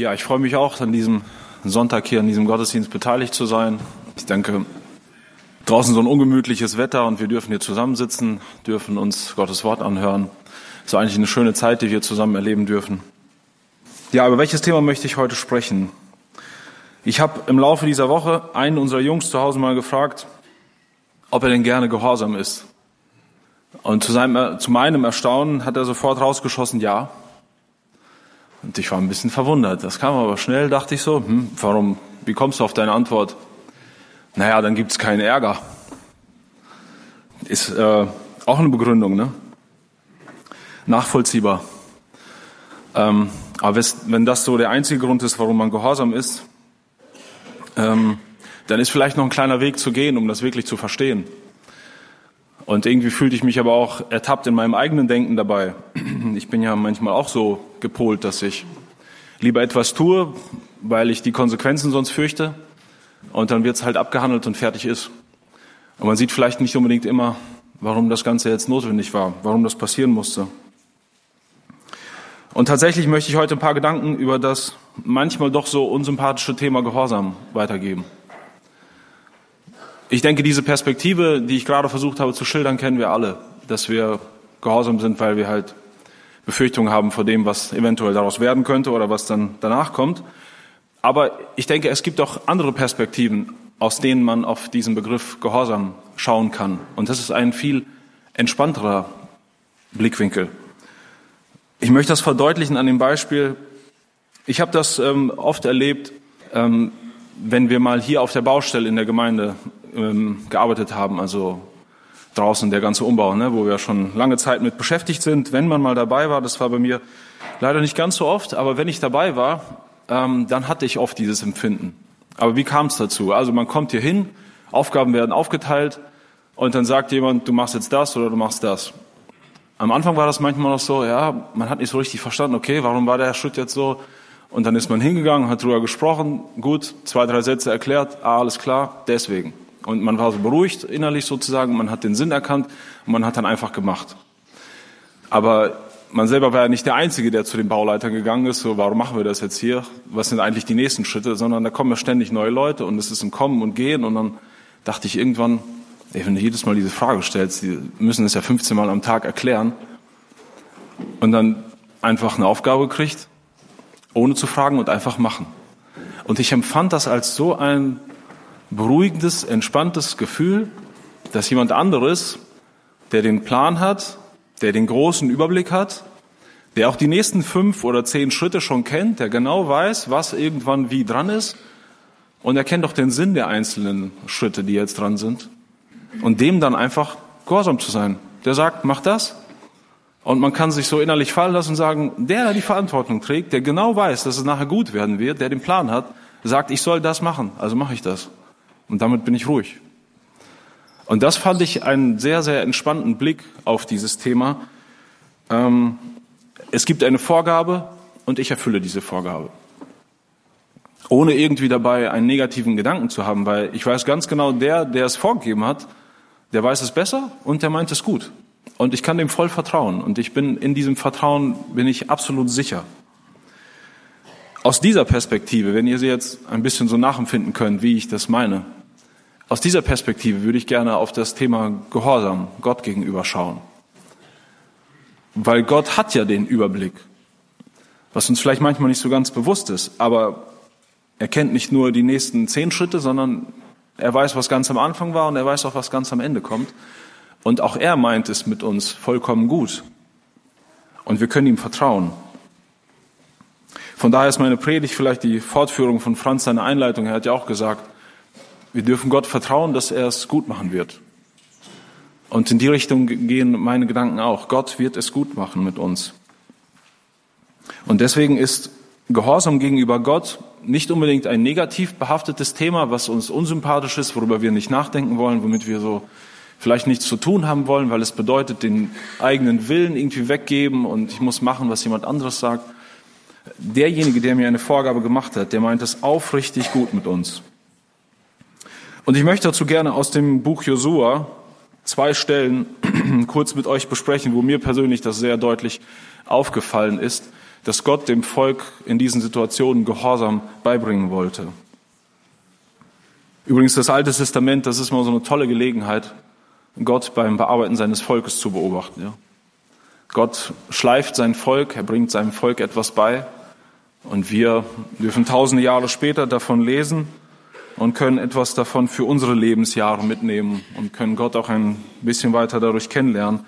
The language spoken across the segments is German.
Ja, ich freue mich auch, an diesem Sonntag hier an diesem Gottesdienst beteiligt zu sein. Ich denke, draußen so ein ungemütliches Wetter und wir dürfen hier zusammensitzen, dürfen uns Gottes Wort anhören. Es ist eigentlich eine schöne Zeit, die wir zusammen erleben dürfen. Ja, über welches Thema möchte ich heute sprechen? Ich habe im Laufe dieser Woche einen unserer Jungs zu Hause mal gefragt, ob er denn gerne gehorsam ist. Und zu, seinem, zu meinem Erstaunen hat er sofort rausgeschossen, ja. Und ich war ein bisschen verwundert. Das kam aber schnell, dachte ich so, hm, warum, wie kommst du auf deine Antwort? Naja, dann gibt's keinen Ärger. Ist äh, auch eine Begründung, ne? Nachvollziehbar. Ähm, aber wenn das so der einzige Grund ist, warum man gehorsam ist, ähm, dann ist vielleicht noch ein kleiner Weg zu gehen, um das wirklich zu verstehen. Und irgendwie fühlte ich mich aber auch ertappt in meinem eigenen Denken dabei. Ich bin ja manchmal auch so gepolt, dass ich lieber etwas tue, weil ich die Konsequenzen sonst fürchte. Und dann wird es halt abgehandelt und fertig ist. Und man sieht vielleicht nicht unbedingt immer, warum das Ganze jetzt notwendig war, warum das passieren musste. Und tatsächlich möchte ich heute ein paar Gedanken über das manchmal doch so unsympathische Thema Gehorsam weitergeben. Ich denke, diese Perspektive, die ich gerade versucht habe zu schildern, kennen wir alle, dass wir gehorsam sind, weil wir halt Befürchtungen haben vor dem, was eventuell daraus werden könnte oder was dann danach kommt. Aber ich denke, es gibt auch andere Perspektiven, aus denen man auf diesen Begriff Gehorsam schauen kann. Und das ist ein viel entspannterer Blickwinkel. Ich möchte das verdeutlichen an dem Beispiel. Ich habe das ähm, oft erlebt, ähm, wenn wir mal hier auf der Baustelle in der Gemeinde ähm, gearbeitet haben, also draußen der ganze Umbau, ne, wo wir schon lange Zeit mit beschäftigt sind. Wenn man mal dabei war, das war bei mir leider nicht ganz so oft, aber wenn ich dabei war, ähm, dann hatte ich oft dieses Empfinden. Aber wie kam es dazu? Also man kommt hier hin, Aufgaben werden aufgeteilt und dann sagt jemand, du machst jetzt das oder du machst das. Am Anfang war das manchmal noch so, ja, man hat nicht so richtig verstanden, okay, warum war der Schritt jetzt so? Und dann ist man hingegangen, hat drüber gesprochen, gut, zwei, drei Sätze erklärt, ah, alles klar, deswegen. Und man war so beruhigt innerlich sozusagen, man hat den Sinn erkannt und man hat dann einfach gemacht. Aber man selber war ja nicht der Einzige, der zu den Bauleitern gegangen ist, so warum machen wir das jetzt hier? Was sind eigentlich die nächsten Schritte? Sondern da kommen ja ständig neue Leute und es ist ein Kommen und Gehen und dann dachte ich irgendwann, ey, wenn du jedes Mal diese Frage stellst, die müssen es ja 15 Mal am Tag erklären und dann einfach eine Aufgabe kriegt, ohne zu fragen und einfach machen. Und ich empfand das als so ein beruhigendes, entspanntes Gefühl, dass jemand anderes, der den Plan hat, der den großen Überblick hat, der auch die nächsten fünf oder zehn Schritte schon kennt, der genau weiß, was irgendwann wie dran ist, und er kennt auch den Sinn der einzelnen Schritte, die jetzt dran sind, und dem dann einfach gehorsam zu sein. Der sagt, mach das, und man kann sich so innerlich fallen lassen und sagen, der, der die Verantwortung trägt, der genau weiß, dass es nachher gut werden wird, der den Plan hat, sagt, ich soll das machen, also mache ich das. Und damit bin ich ruhig. Und das fand ich einen sehr, sehr entspannten Blick auf dieses Thema. Ähm, es gibt eine Vorgabe und ich erfülle diese Vorgabe. Ohne irgendwie dabei einen negativen Gedanken zu haben, weil ich weiß ganz genau, der, der es vorgegeben hat, der weiß es besser und der meint es gut. Und ich kann dem voll vertrauen. Und ich bin in diesem Vertrauen bin ich absolut sicher. Aus dieser Perspektive, wenn ihr sie jetzt ein bisschen so nachempfinden könnt, wie ich das meine, aus dieser Perspektive würde ich gerne auf das Thema Gehorsam Gott gegenüber schauen. Weil Gott hat ja den Überblick, was uns vielleicht manchmal nicht so ganz bewusst ist, aber er kennt nicht nur die nächsten zehn Schritte, sondern er weiß, was ganz am Anfang war und er weiß auch, was ganz am Ende kommt. Und auch er meint es mit uns vollkommen gut. Und wir können ihm vertrauen. Von daher ist meine Predigt vielleicht die Fortführung von Franz seine Einleitung. Er hat ja auch gesagt, wir dürfen Gott vertrauen, dass er es gut machen wird. Und in die Richtung gehen meine Gedanken auch. Gott wird es gut machen mit uns. Und deswegen ist Gehorsam gegenüber Gott nicht unbedingt ein negativ behaftetes Thema, was uns unsympathisch ist, worüber wir nicht nachdenken wollen, womit wir so vielleicht nichts zu tun haben wollen, weil es bedeutet, den eigenen Willen irgendwie weggeben und ich muss machen, was jemand anderes sagt. Derjenige, der mir eine Vorgabe gemacht hat, der meint es aufrichtig gut mit uns. Und ich möchte dazu gerne aus dem Buch Josua zwei Stellen kurz mit euch besprechen, wo mir persönlich das sehr deutlich aufgefallen ist. dass Gott dem Volk in diesen Situationen Gehorsam beibringen wollte. Übrigens, das Alte Testament, das ist mal so eine tolle Gelegenheit, Gott beim Bearbeiten seines Volkes zu beobachten. Ja. Gott schleift sein Volk, er bringt seinem Volk etwas bei und wir dürfen tausende Jahre später davon lesen und können etwas davon für unsere Lebensjahre mitnehmen und können Gott auch ein bisschen weiter dadurch kennenlernen.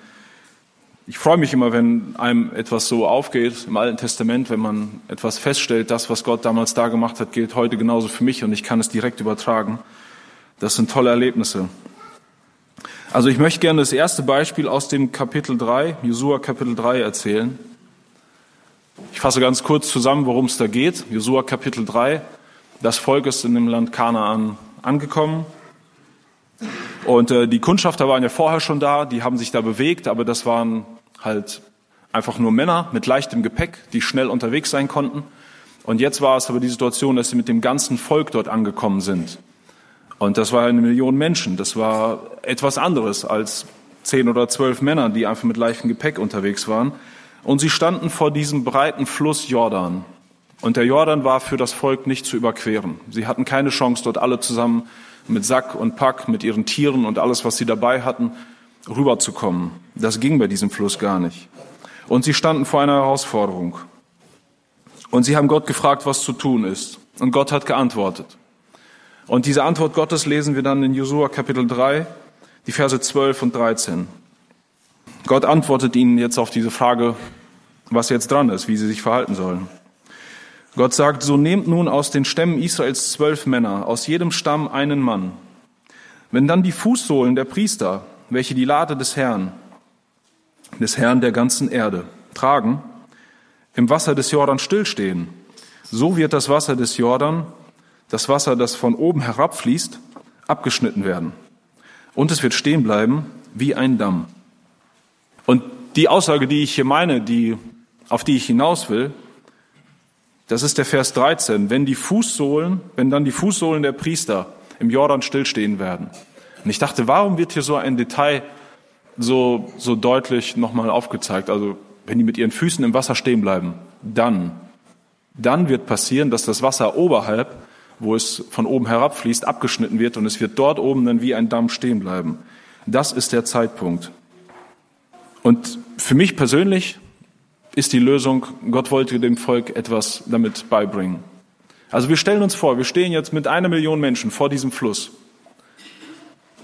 Ich freue mich immer, wenn einem etwas so aufgeht im Alten Testament, wenn man etwas feststellt, das, was Gott damals da gemacht hat, gilt heute genauso für mich und ich kann es direkt übertragen. Das sind tolle Erlebnisse. Also ich möchte gerne das erste Beispiel aus dem Kapitel 3, Josua Kapitel 3 erzählen. Ich fasse ganz kurz zusammen, worum es da geht. Josua Kapitel 3. Das Volk ist in dem Land Kanaan angekommen. Und äh, die Kundschafter waren ja vorher schon da, die haben sich da bewegt, aber das waren halt einfach nur Männer mit leichtem Gepäck, die schnell unterwegs sein konnten. Und jetzt war es aber die Situation, dass sie mit dem ganzen Volk dort angekommen sind. Und das war eine Million Menschen. Das war etwas anderes als zehn oder zwölf Männer, die einfach mit leichtem Gepäck unterwegs waren. Und sie standen vor diesem breiten Fluss Jordan. Und der Jordan war für das Volk nicht zu überqueren. Sie hatten keine Chance, dort alle zusammen mit Sack und Pack, mit ihren Tieren und alles, was sie dabei hatten, rüberzukommen. Das ging bei diesem Fluss gar nicht. Und sie standen vor einer Herausforderung. Und sie haben Gott gefragt, was zu tun ist. Und Gott hat geantwortet. Und diese Antwort Gottes lesen wir dann in Josua Kapitel 3, die Verse 12 und 13. Gott antwortet ihnen jetzt auf diese Frage, was jetzt dran ist, wie sie sich verhalten sollen. Gott sagt, so nehmt nun aus den Stämmen Israels zwölf Männer, aus jedem Stamm einen Mann. Wenn dann die Fußsohlen der Priester, welche die Lade des Herrn, des Herrn der ganzen Erde, tragen, im Wasser des Jordan stillstehen, so wird das Wasser des Jordan, das Wasser, das von oben herabfließt, abgeschnitten werden. Und es wird stehen bleiben wie ein Damm. Und die Aussage, die ich hier meine, die, auf die ich hinaus will, das ist der Vers 13. Wenn die Fußsohlen, wenn dann die Fußsohlen der Priester im Jordan stillstehen werden. Und ich dachte, warum wird hier so ein Detail so, so deutlich nochmal aufgezeigt? Also, wenn die mit ihren Füßen im Wasser stehen bleiben, dann, dann wird passieren, dass das Wasser oberhalb, wo es von oben herabfließt, abgeschnitten wird und es wird dort oben dann wie ein Damm stehen bleiben. Das ist der Zeitpunkt. Und für mich persönlich ist die Lösung, Gott wollte dem Volk etwas damit beibringen. Also wir stellen uns vor, wir stehen jetzt mit einer Million Menschen vor diesem Fluss.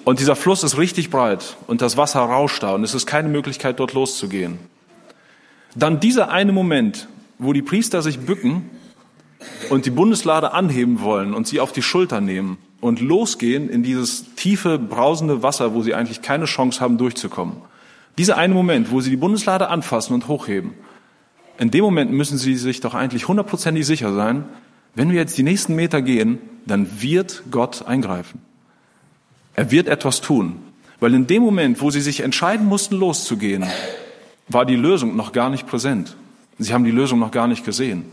Und dieser Fluss ist richtig breit und das Wasser rauscht da und es ist keine Möglichkeit, dort loszugehen. Dann dieser eine Moment, wo die Priester sich bücken und die Bundeslade anheben wollen und sie auf die Schulter nehmen und losgehen in dieses tiefe, brausende Wasser, wo sie eigentlich keine Chance haben, durchzukommen. Dieser eine Moment, wo sie die Bundeslade anfassen und hochheben in dem Moment müssen Sie sich doch eigentlich hundertprozentig sicher sein, wenn wir jetzt die nächsten Meter gehen, dann wird Gott eingreifen. Er wird etwas tun. Weil in dem Moment, wo Sie sich entscheiden mussten, loszugehen, war die Lösung noch gar nicht präsent. Sie haben die Lösung noch gar nicht gesehen.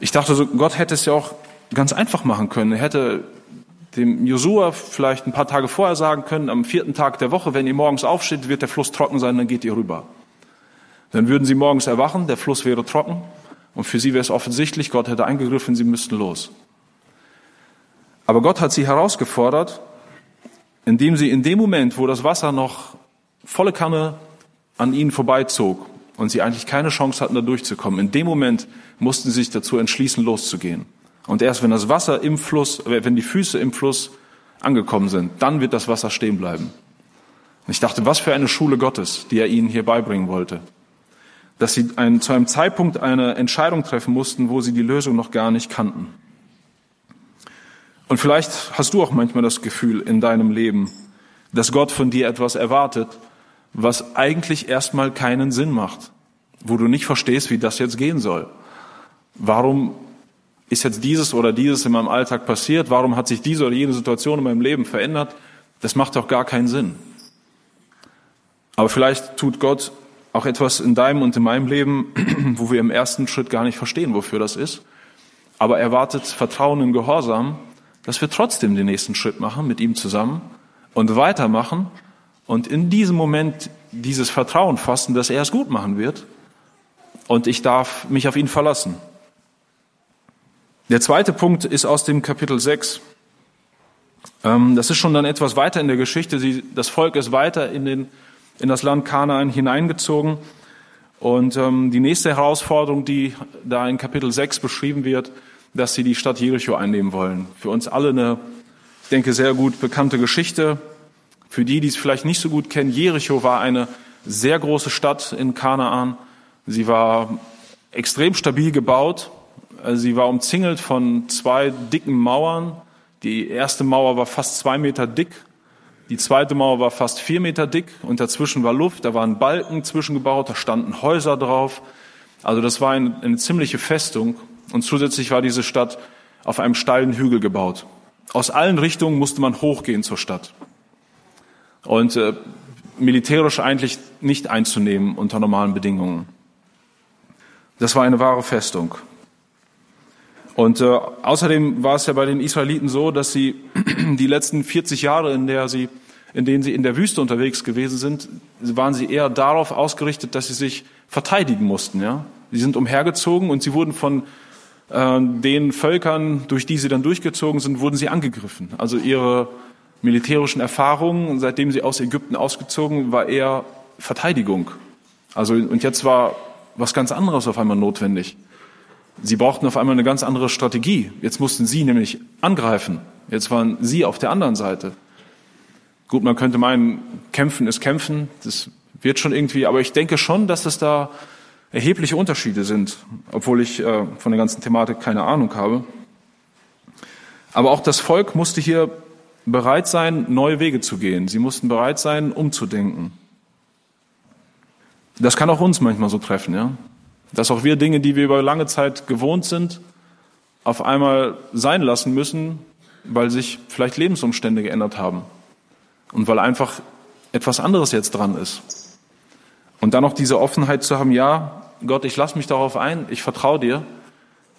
Ich dachte so, Gott hätte es ja auch ganz einfach machen können. Er hätte dem Josua vielleicht ein paar Tage vorher sagen können, am vierten Tag der Woche, wenn ihr morgens aufsteht, wird der Fluss trocken sein, dann geht ihr rüber. Dann würden sie morgens erwachen, der Fluss wäre trocken und für sie wäre es offensichtlich, Gott hätte eingegriffen, sie müssten los. Aber Gott hat sie herausgefordert, indem sie in dem Moment, wo das Wasser noch volle Kanne an ihnen vorbeizog und sie eigentlich keine Chance hatten, da durchzukommen, in dem Moment mussten sie sich dazu entschließen, loszugehen. Und erst wenn das Wasser im Fluss, äh, wenn die Füße im Fluss angekommen sind, dann wird das Wasser stehen bleiben. Und ich dachte, was für eine Schule Gottes, die er ihnen hier beibringen wollte dass sie ein, zu einem Zeitpunkt eine Entscheidung treffen mussten, wo sie die Lösung noch gar nicht kannten. Und vielleicht hast du auch manchmal das Gefühl in deinem Leben, dass Gott von dir etwas erwartet, was eigentlich erstmal keinen Sinn macht, wo du nicht verstehst, wie das jetzt gehen soll. Warum ist jetzt dieses oder dieses in meinem Alltag passiert? Warum hat sich diese oder jene Situation in meinem Leben verändert? Das macht doch gar keinen Sinn. Aber vielleicht tut Gott auch etwas in deinem und in meinem Leben, wo wir im ersten Schritt gar nicht verstehen, wofür das ist. Aber erwartet Vertrauen und Gehorsam, dass wir trotzdem den nächsten Schritt machen mit ihm zusammen und weitermachen und in diesem Moment dieses Vertrauen fassen, dass er es gut machen wird und ich darf mich auf ihn verlassen. Der zweite Punkt ist aus dem Kapitel 6. Ähm, das ist schon dann etwas weiter in der Geschichte. Das Volk ist weiter in, den, in das Land Kanaan hineingezogen. Und ähm, die nächste Herausforderung, die da in Kapitel 6 beschrieben wird, dass sie die Stadt Jericho einnehmen wollen. Für uns alle eine, ich denke, sehr gut bekannte Geschichte. Für die, die es vielleicht nicht so gut kennen, Jericho war eine sehr große Stadt in Kanaan. Sie war extrem stabil gebaut. Sie war umzingelt von zwei dicken Mauern. Die erste Mauer war fast zwei Meter dick. Die zweite Mauer war fast vier Meter dick und dazwischen war Luft. Da waren Balken zwischengebaut, da standen Häuser drauf. Also das war eine, eine ziemliche Festung. Und zusätzlich war diese Stadt auf einem steilen Hügel gebaut. Aus allen Richtungen musste man hochgehen zur Stadt. Und äh, militärisch eigentlich nicht einzunehmen unter normalen Bedingungen. Das war eine wahre Festung. Und äh, außerdem war es ja bei den Israeliten so, dass sie die letzten 40 Jahre, in, der sie, in denen sie in der Wüste unterwegs gewesen sind, waren sie eher darauf ausgerichtet, dass sie sich verteidigen mussten. Ja? Sie sind umhergezogen und sie wurden von äh, den Völkern, durch die sie dann durchgezogen sind, wurden sie angegriffen. Also ihre militärischen Erfahrungen, seitdem sie aus Ägypten ausgezogen, war eher Verteidigung. Also, und jetzt war was ganz anderes auf einmal notwendig. Sie brauchten auf einmal eine ganz andere Strategie. Jetzt mussten sie nämlich angreifen. Jetzt waren sie auf der anderen Seite. Gut, man könnte meinen, kämpfen ist kämpfen. Das wird schon irgendwie, aber ich denke schon, dass es da erhebliche Unterschiede sind, obwohl ich äh, von der ganzen Thematik keine Ahnung habe. Aber auch das Volk musste hier bereit sein, neue Wege zu gehen. Sie mussten bereit sein, umzudenken. Das kann auch uns manchmal so treffen, ja. Dass auch wir Dinge, die wir über lange Zeit gewohnt sind, auf einmal sein lassen müssen, weil sich vielleicht Lebensumstände geändert haben. Und weil einfach etwas anderes jetzt dran ist. Und dann noch diese Offenheit zu haben, ja, Gott, ich lasse mich darauf ein, ich vertraue dir,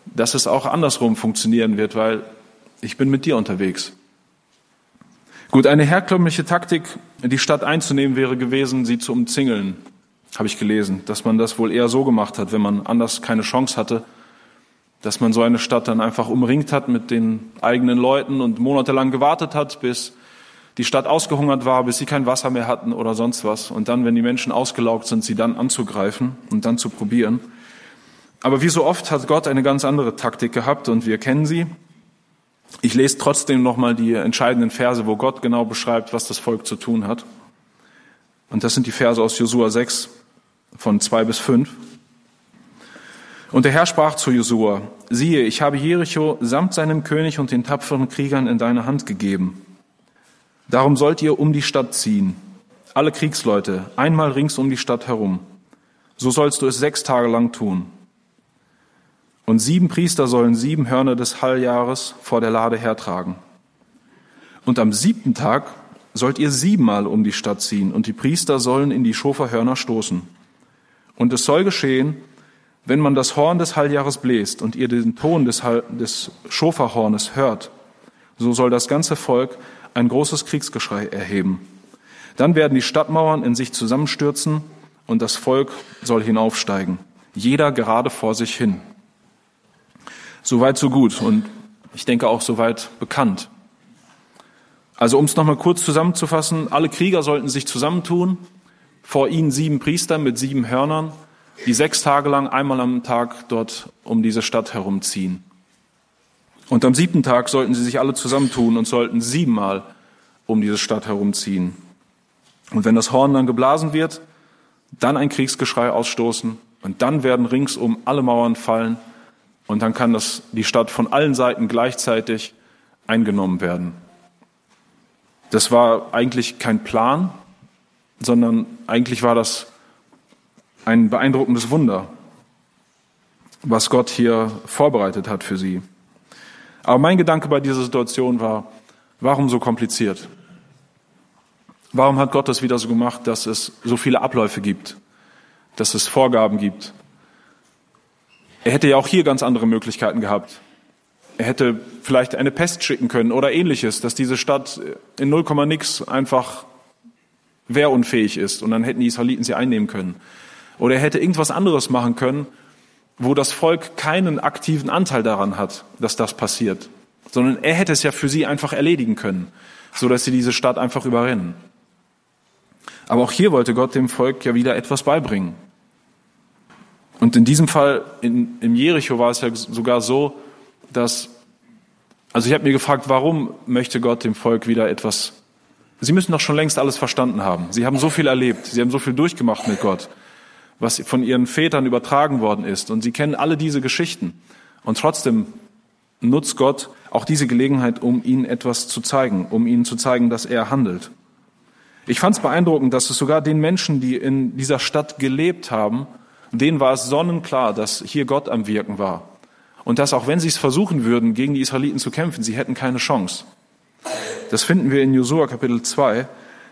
dass es auch andersrum funktionieren wird, weil ich bin mit dir unterwegs. Gut, eine herkömmliche Taktik, die Stadt einzunehmen, wäre gewesen, sie zu umzingeln, habe ich gelesen, dass man das wohl eher so gemacht hat, wenn man anders keine Chance hatte, dass man so eine Stadt dann einfach umringt hat mit den eigenen Leuten und monatelang gewartet hat, bis die Stadt ausgehungert war, bis sie kein Wasser mehr hatten oder sonst was. Und dann, wenn die Menschen ausgelaugt sind, sie dann anzugreifen und dann zu probieren. Aber wie so oft hat Gott eine ganz andere Taktik gehabt und wir kennen sie. Ich lese trotzdem nochmal die entscheidenden Verse, wo Gott genau beschreibt, was das Volk zu tun hat. Und das sind die Verse aus Josua 6 von 2 bis 5. Und der Herr sprach zu Josua, siehe, ich habe Jericho samt seinem König und den tapferen Kriegern in deine Hand gegeben. Darum sollt ihr um die Stadt ziehen, alle Kriegsleute, einmal rings um die Stadt herum. So sollst du es sechs Tage lang tun. Und sieben Priester sollen sieben Hörner des Halljahres vor der Lade hertragen. Und am siebten Tag sollt ihr siebenmal um die Stadt ziehen, und die Priester sollen in die Schoferhörner stoßen. Und es soll geschehen, wenn man das Horn des Halljahres bläst und ihr den Ton des, Hall, des Schoferhornes hört, so soll das ganze Volk ein großes Kriegsgeschrei erheben. Dann werden die Stadtmauern in sich zusammenstürzen und das Volk soll hinaufsteigen, jeder gerade vor sich hin. Soweit so gut und ich denke auch soweit bekannt. Also um es nochmal kurz zusammenzufassen, alle Krieger sollten sich zusammentun, vor ihnen sieben Priester mit sieben Hörnern, die sechs Tage lang einmal am Tag dort um diese Stadt herumziehen. Und am siebten Tag sollten sie sich alle zusammentun und sollten siebenmal um diese Stadt herumziehen. Und wenn das Horn dann geblasen wird, dann ein Kriegsgeschrei ausstoßen und dann werden ringsum alle Mauern fallen und dann kann das, die Stadt von allen Seiten gleichzeitig eingenommen werden. Das war eigentlich kein Plan, sondern eigentlich war das ein beeindruckendes Wunder, was Gott hier vorbereitet hat für sie. Aber mein Gedanke bei dieser Situation war, warum so kompliziert? Warum hat Gott das wieder so gemacht, dass es so viele Abläufe gibt, dass es Vorgaben gibt, er hätte ja auch hier ganz andere Möglichkeiten gehabt. Er hätte vielleicht eine Pest schicken können oder ähnliches, dass diese Stadt in 0, nix einfach wehrunfähig ist und dann hätten die Israeliten sie einnehmen können. Oder er hätte irgendwas anderes machen können, wo das Volk keinen aktiven Anteil daran hat, dass das passiert, sondern er hätte es ja für sie einfach erledigen können, so dass sie diese Stadt einfach überrennen. Aber auch hier wollte Gott dem Volk ja wieder etwas beibringen. Und in diesem Fall, in, im Jericho war es ja sogar so, dass, also ich habe mir gefragt, warum möchte Gott dem Volk wieder etwas, Sie müssen doch schon längst alles verstanden haben. Sie haben so viel erlebt, Sie haben so viel durchgemacht mit Gott, was von Ihren Vätern übertragen worden ist. Und Sie kennen alle diese Geschichten. Und trotzdem nutzt Gott auch diese Gelegenheit, um Ihnen etwas zu zeigen, um Ihnen zu zeigen, dass er handelt. Ich fand es beeindruckend, dass es sogar den Menschen, die in dieser Stadt gelebt haben, denen war es sonnenklar, dass hier Gott am Wirken war. Und dass auch wenn sie es versuchen würden, gegen die Israeliten zu kämpfen, sie hätten keine Chance. Das finden wir in Josua Kapitel 2,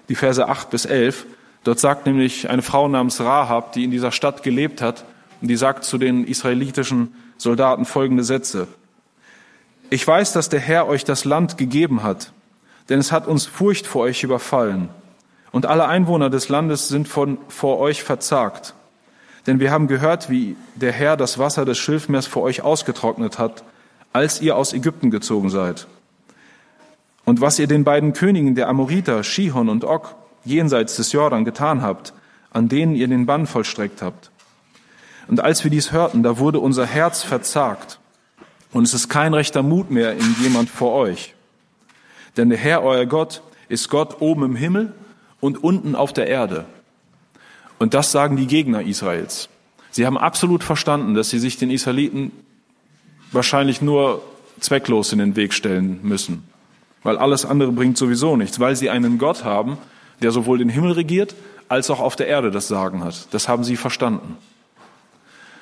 die Verse 8 bis 11. Dort sagt nämlich eine Frau namens Rahab, die in dieser Stadt gelebt hat, und die sagt zu den israelitischen Soldaten folgende Sätze. Ich weiß, dass der Herr euch das Land gegeben hat, denn es hat uns Furcht vor euch überfallen. Und alle Einwohner des Landes sind von, vor euch verzagt. Denn wir haben gehört, wie der Herr das Wasser des Schilfmeers vor euch ausgetrocknet hat, als ihr aus Ägypten gezogen seid. Und was ihr den beiden Königen der Amoriter, Shihon und Og, jenseits des Jordan getan habt, an denen ihr den Bann vollstreckt habt. Und als wir dies hörten, da wurde unser Herz verzagt. Und es ist kein rechter Mut mehr in jemand vor euch. Denn der Herr, euer Gott, ist Gott oben im Himmel und unten auf der Erde. Und das sagen die Gegner Israels. Sie haben absolut verstanden, dass sie sich den Israeliten wahrscheinlich nur zwecklos in den Weg stellen müssen, weil alles andere bringt sowieso nichts, weil sie einen Gott haben, der sowohl den Himmel regiert, als auch auf der Erde das Sagen hat. Das haben sie verstanden.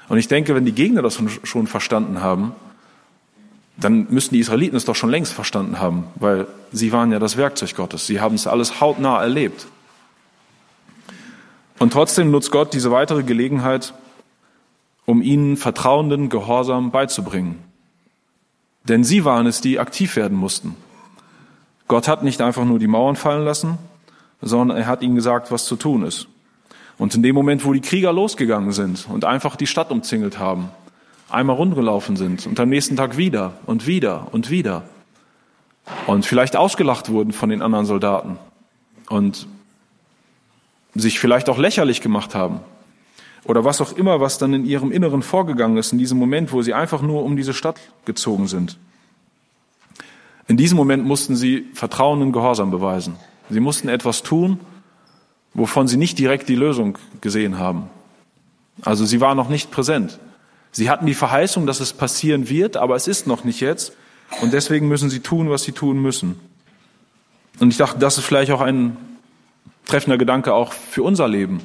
Und ich denke, wenn die Gegner das schon verstanden haben, dann müssten die Israeliten es doch schon längst verstanden haben, weil sie waren ja das Werkzeug Gottes. Sie haben es alles hautnah erlebt. Und trotzdem nutzt Gott diese weitere Gelegenheit, um ihnen vertrauenden Gehorsam beizubringen. Denn sie waren es, die aktiv werden mussten. Gott hat nicht einfach nur die Mauern fallen lassen, sondern er hat ihnen gesagt, was zu tun ist. Und in dem Moment, wo die Krieger losgegangen sind und einfach die Stadt umzingelt haben, einmal rundgelaufen sind und am nächsten Tag wieder und wieder und wieder und vielleicht ausgelacht wurden von den anderen Soldaten und sich vielleicht auch lächerlich gemacht haben oder was auch immer, was dann in ihrem Inneren vorgegangen ist, in diesem Moment, wo sie einfach nur um diese Stadt gezogen sind. In diesem Moment mussten sie Vertrauen und Gehorsam beweisen. Sie mussten etwas tun, wovon sie nicht direkt die Lösung gesehen haben. Also sie waren noch nicht präsent. Sie hatten die Verheißung, dass es passieren wird, aber es ist noch nicht jetzt. Und deswegen müssen sie tun, was sie tun müssen. Und ich dachte, das ist vielleicht auch ein treffender Gedanke auch für unser Leben,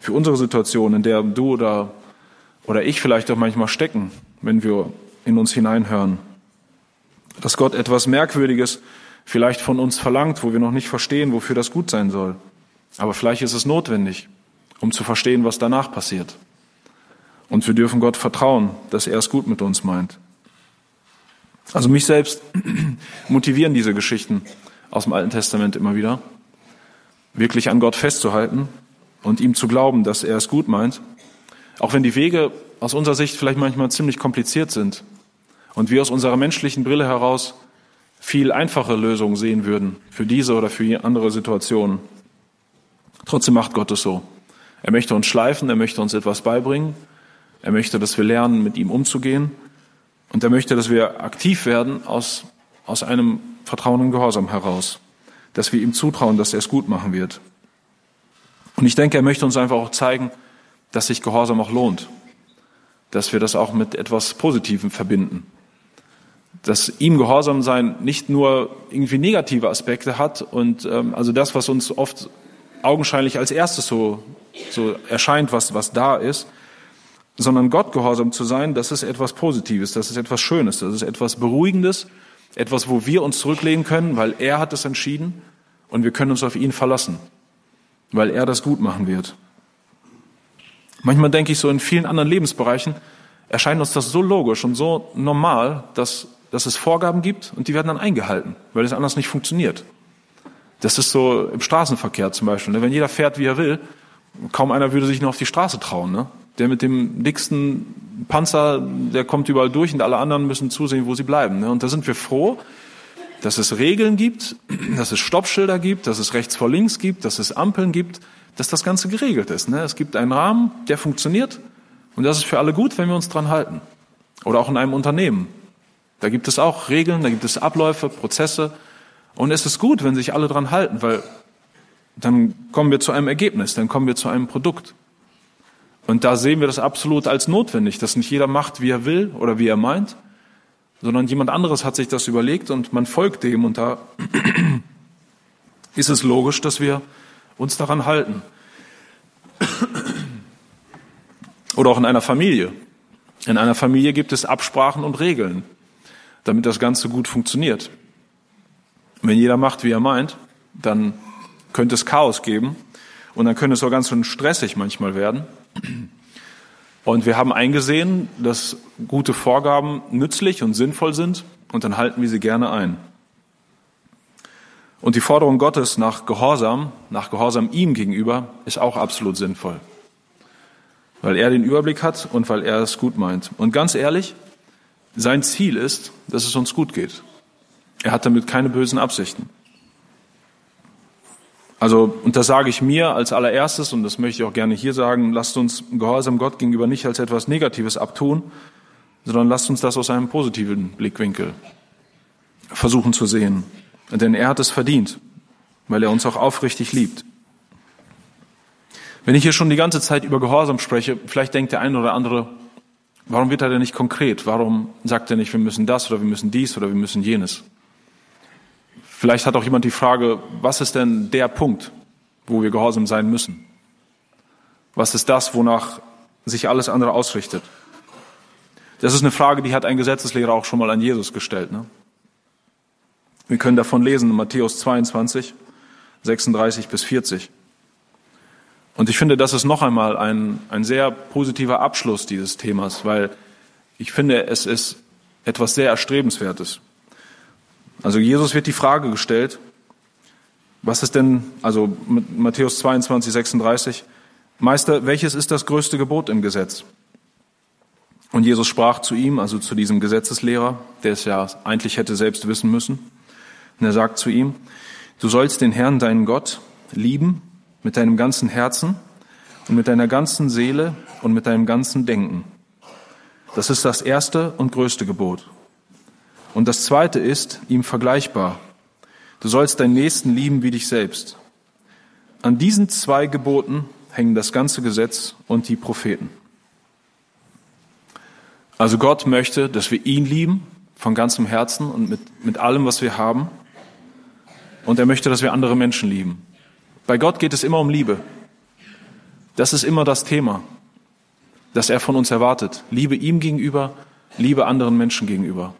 für unsere Situation, in der du oder, oder ich vielleicht auch manchmal stecken, wenn wir in uns hineinhören. Dass Gott etwas Merkwürdiges vielleicht von uns verlangt, wo wir noch nicht verstehen, wofür das gut sein soll. Aber vielleicht ist es notwendig, um zu verstehen, was danach passiert. Und wir dürfen Gott vertrauen, dass er es gut mit uns meint. Also mich selbst motivieren diese Geschichten aus dem Alten Testament immer wieder wirklich an Gott festzuhalten und ihm zu glauben, dass er es gut meint, auch wenn die Wege aus unserer Sicht vielleicht manchmal ziemlich kompliziert sind und wir aus unserer menschlichen Brille heraus viel einfache Lösungen sehen würden für diese oder für andere Situationen. Trotzdem macht Gott es so. Er möchte uns schleifen, er möchte uns etwas beibringen, er möchte, dass wir lernen, mit ihm umzugehen und er möchte, dass wir aktiv werden aus, aus einem Vertrauen und Gehorsam heraus dass wir ihm zutrauen, dass er es gut machen wird. Und ich denke, er möchte uns einfach auch zeigen, dass sich Gehorsam auch lohnt, dass wir das auch mit etwas Positivem verbinden, dass ihm Gehorsam sein nicht nur irgendwie negative Aspekte hat und ähm, also das, was uns oft augenscheinlich als erstes so, so erscheint, was, was da ist, sondern Gott gehorsam zu sein, das ist etwas Positives, das ist etwas Schönes, das ist etwas Beruhigendes, etwas, wo wir uns zurücklehnen können, weil er hat es entschieden und wir können uns auf ihn verlassen, weil er das gut machen wird. Manchmal denke ich so, in vielen anderen Lebensbereichen erscheint uns das so logisch und so normal, dass, dass es Vorgaben gibt und die werden dann eingehalten, weil es anders nicht funktioniert. Das ist so im Straßenverkehr zum Beispiel. Ne? Wenn jeder fährt, wie er will, kaum einer würde sich nur auf die Straße trauen. Ne? Der mit dem dicksten Panzer, der kommt überall durch und alle anderen müssen zusehen, wo sie bleiben. Ne? Und da sind wir froh, dass es Regeln gibt, dass es Stoppschilder gibt, dass es rechts vor links gibt, dass es Ampeln gibt, dass das Ganze geregelt ist. Ne? Es gibt einen Rahmen, der funktioniert und das ist für alle gut, wenn wir uns dran halten. Oder auch in einem Unternehmen. Da gibt es auch Regeln, da gibt es Abläufe, Prozesse und es ist gut, wenn sich alle dran halten, weil dann kommen wir zu einem Ergebnis, dann kommen wir zu einem Produkt. Und da sehen wir das absolut als notwendig, dass nicht jeder macht, wie er will oder wie er meint, sondern jemand anderes hat sich das überlegt und man folgt dem und da ist es logisch, dass wir uns daran halten. Oder auch in einer Familie. In einer Familie gibt es Absprachen und Regeln, damit das Ganze gut funktioniert. Wenn jeder macht, wie er meint, dann könnte es Chaos geben und dann könnte es auch ganz schön stressig manchmal werden. Und wir haben eingesehen, dass gute Vorgaben nützlich und sinnvoll sind und dann halten wir sie gerne ein. Und die Forderung Gottes nach Gehorsam, nach Gehorsam ihm gegenüber, ist auch absolut sinnvoll. Weil er den Überblick hat und weil er es gut meint. Und ganz ehrlich, sein Ziel ist, dass es uns gut geht. Er hat damit keine bösen Absichten. Also, und das sage ich mir als allererstes, und das möchte ich auch gerne hier sagen, lasst uns Gehorsam Gott gegenüber nicht als etwas Negatives abtun, sondern lasst uns das aus einem positiven Blickwinkel versuchen zu sehen. Denn er hat es verdient, weil er uns auch aufrichtig liebt. Wenn ich hier schon die ganze Zeit über Gehorsam spreche, vielleicht denkt der eine oder andere, warum wird er denn nicht konkret? Warum sagt er nicht, wir müssen das oder wir müssen dies oder wir müssen jenes? Vielleicht hat auch jemand die Frage, was ist denn der Punkt, wo wir gehorsam sein müssen? Was ist das, wonach sich alles andere ausrichtet? Das ist eine Frage, die hat ein Gesetzeslehrer auch schon mal an Jesus gestellt. Ne? Wir können davon lesen in Matthäus 22, 36 bis 40. Und ich finde, das ist noch einmal ein, ein sehr positiver Abschluss dieses Themas, weil ich finde, es ist etwas sehr Erstrebenswertes. Also Jesus wird die Frage gestellt, was ist denn, also Matthäus 22, 36, Meister, welches ist das größte Gebot im Gesetz? Und Jesus sprach zu ihm, also zu diesem Gesetzeslehrer, der es ja eigentlich hätte selbst wissen müssen. Und er sagt zu ihm, du sollst den Herrn, deinen Gott, lieben mit deinem ganzen Herzen und mit deiner ganzen Seele und mit deinem ganzen Denken. Das ist das erste und größte Gebot. Und das zweite ist ihm vergleichbar. Du sollst deinen Nächsten lieben wie dich selbst. An diesen zwei Geboten hängen das ganze Gesetz und die Propheten. Also Gott möchte, dass wir ihn lieben von ganzem Herzen und mit, mit allem, was wir haben. Und er möchte, dass wir andere Menschen lieben. Bei Gott geht es immer um Liebe. Das ist immer das Thema, das er von uns erwartet. Liebe ihm gegenüber, Liebe anderen Menschen gegenüber.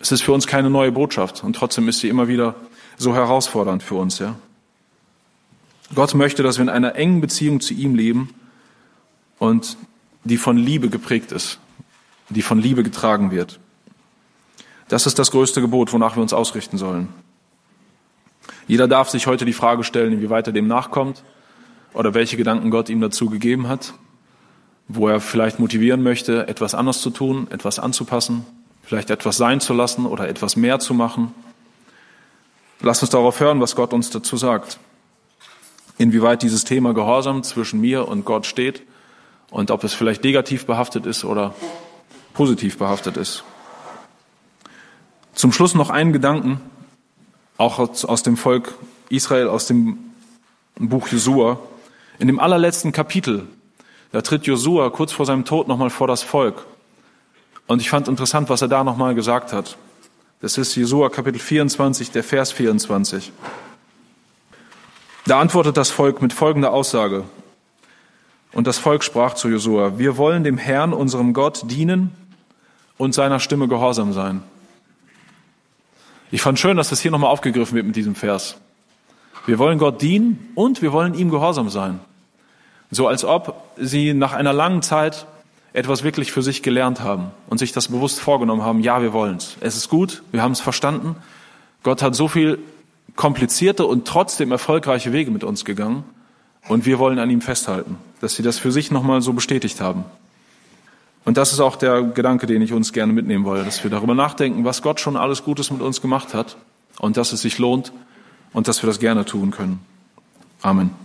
Es ist für uns keine neue Botschaft und trotzdem ist sie immer wieder so herausfordernd für uns, ja. Gott möchte, dass wir in einer engen Beziehung zu ihm leben und die von Liebe geprägt ist, die von Liebe getragen wird. Das ist das größte Gebot, wonach wir uns ausrichten sollen. Jeder darf sich heute die Frage stellen, inwieweit er dem nachkommt oder welche Gedanken Gott ihm dazu gegeben hat, wo er vielleicht motivieren möchte, etwas anders zu tun, etwas anzupassen vielleicht etwas sein zu lassen oder etwas mehr zu machen. Lass uns darauf hören, was Gott uns dazu sagt. Inwieweit dieses Thema Gehorsam zwischen mir und Gott steht und ob es vielleicht negativ behaftet ist oder positiv behaftet ist. Zum Schluss noch einen Gedanken, auch aus dem Volk Israel, aus dem Buch Josua. In dem allerletzten Kapitel, da tritt Josua kurz vor seinem Tod nochmal vor das Volk und ich fand interessant, was er da nochmal gesagt hat. Das ist Jesua Kapitel 24, der Vers 24. Da antwortet das Volk mit folgender Aussage. Und das Volk sprach zu Josua, wir wollen dem Herrn, unserem Gott, dienen und seiner Stimme gehorsam sein. Ich fand schön, dass das hier nochmal aufgegriffen wird mit diesem Vers. Wir wollen Gott dienen und wir wollen ihm gehorsam sein. So als ob sie nach einer langen Zeit etwas wirklich für sich gelernt haben und sich das bewusst vorgenommen haben, ja, wir wollen's. Es ist gut, wir haben es verstanden. Gott hat so viel komplizierte und trotzdem erfolgreiche Wege mit uns gegangen. Und wir wollen an ihm festhalten, dass sie das für sich nochmal so bestätigt haben. Und das ist auch der Gedanke, den ich uns gerne mitnehmen wollte, dass wir darüber nachdenken, was Gott schon alles Gutes mit uns gemacht hat und dass es sich lohnt und dass wir das gerne tun können. Amen.